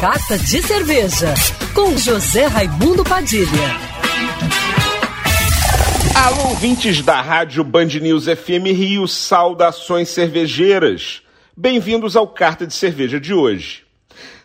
Carta de Cerveja, com José Raimundo Padilha. Alô, ouvintes da Rádio Band News FM Rio, saudações cervejeiras. Bem-vindos ao Carta de Cerveja de hoje.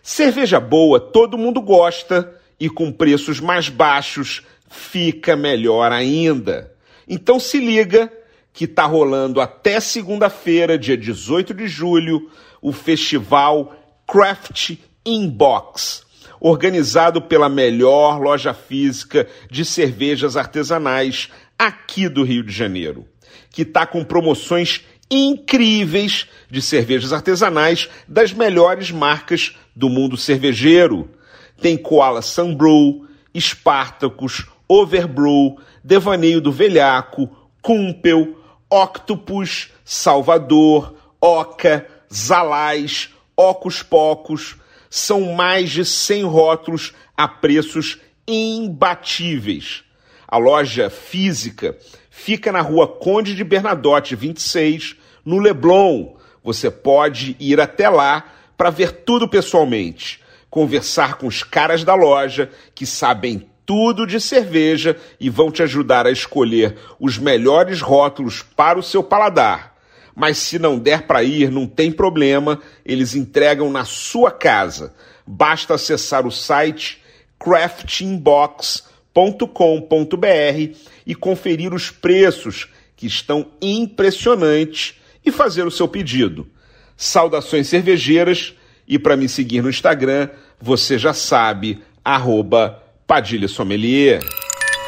Cerveja boa todo mundo gosta e com preços mais baixos fica melhor ainda. Então se liga que tá rolando até segunda-feira, dia 18 de julho, o festival Craft Inbox, organizado pela melhor loja física de cervejas artesanais aqui do Rio de Janeiro, que está com promoções incríveis de cervejas artesanais das melhores marcas do mundo cervejeiro. Tem Koala Sunbrew, Spartacus, Overbrew, Devaneio do Velhaco, Cumpel, Octopus, Salvador, Oca, Zalais, Ocos Pocos. São mais de 100 rótulos a preços imbatíveis. A loja física fica na rua Conde de Bernadotte, 26, no Leblon. Você pode ir até lá para ver tudo pessoalmente, conversar com os caras da loja que sabem tudo de cerveja e vão te ajudar a escolher os melhores rótulos para o seu paladar. Mas se não der para ir, não tem problema, eles entregam na sua casa. Basta acessar o site craftingbox.com.br e conferir os preços que estão impressionantes e fazer o seu pedido. Saudações cervejeiras e para me seguir no Instagram, você já sabe, arroba Padilha Sommelier.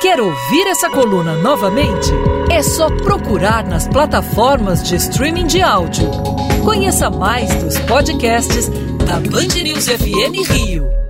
Quer ouvir essa coluna novamente? É só procurar nas plataformas de streaming de áudio. Conheça mais dos podcasts da Band News FM Rio.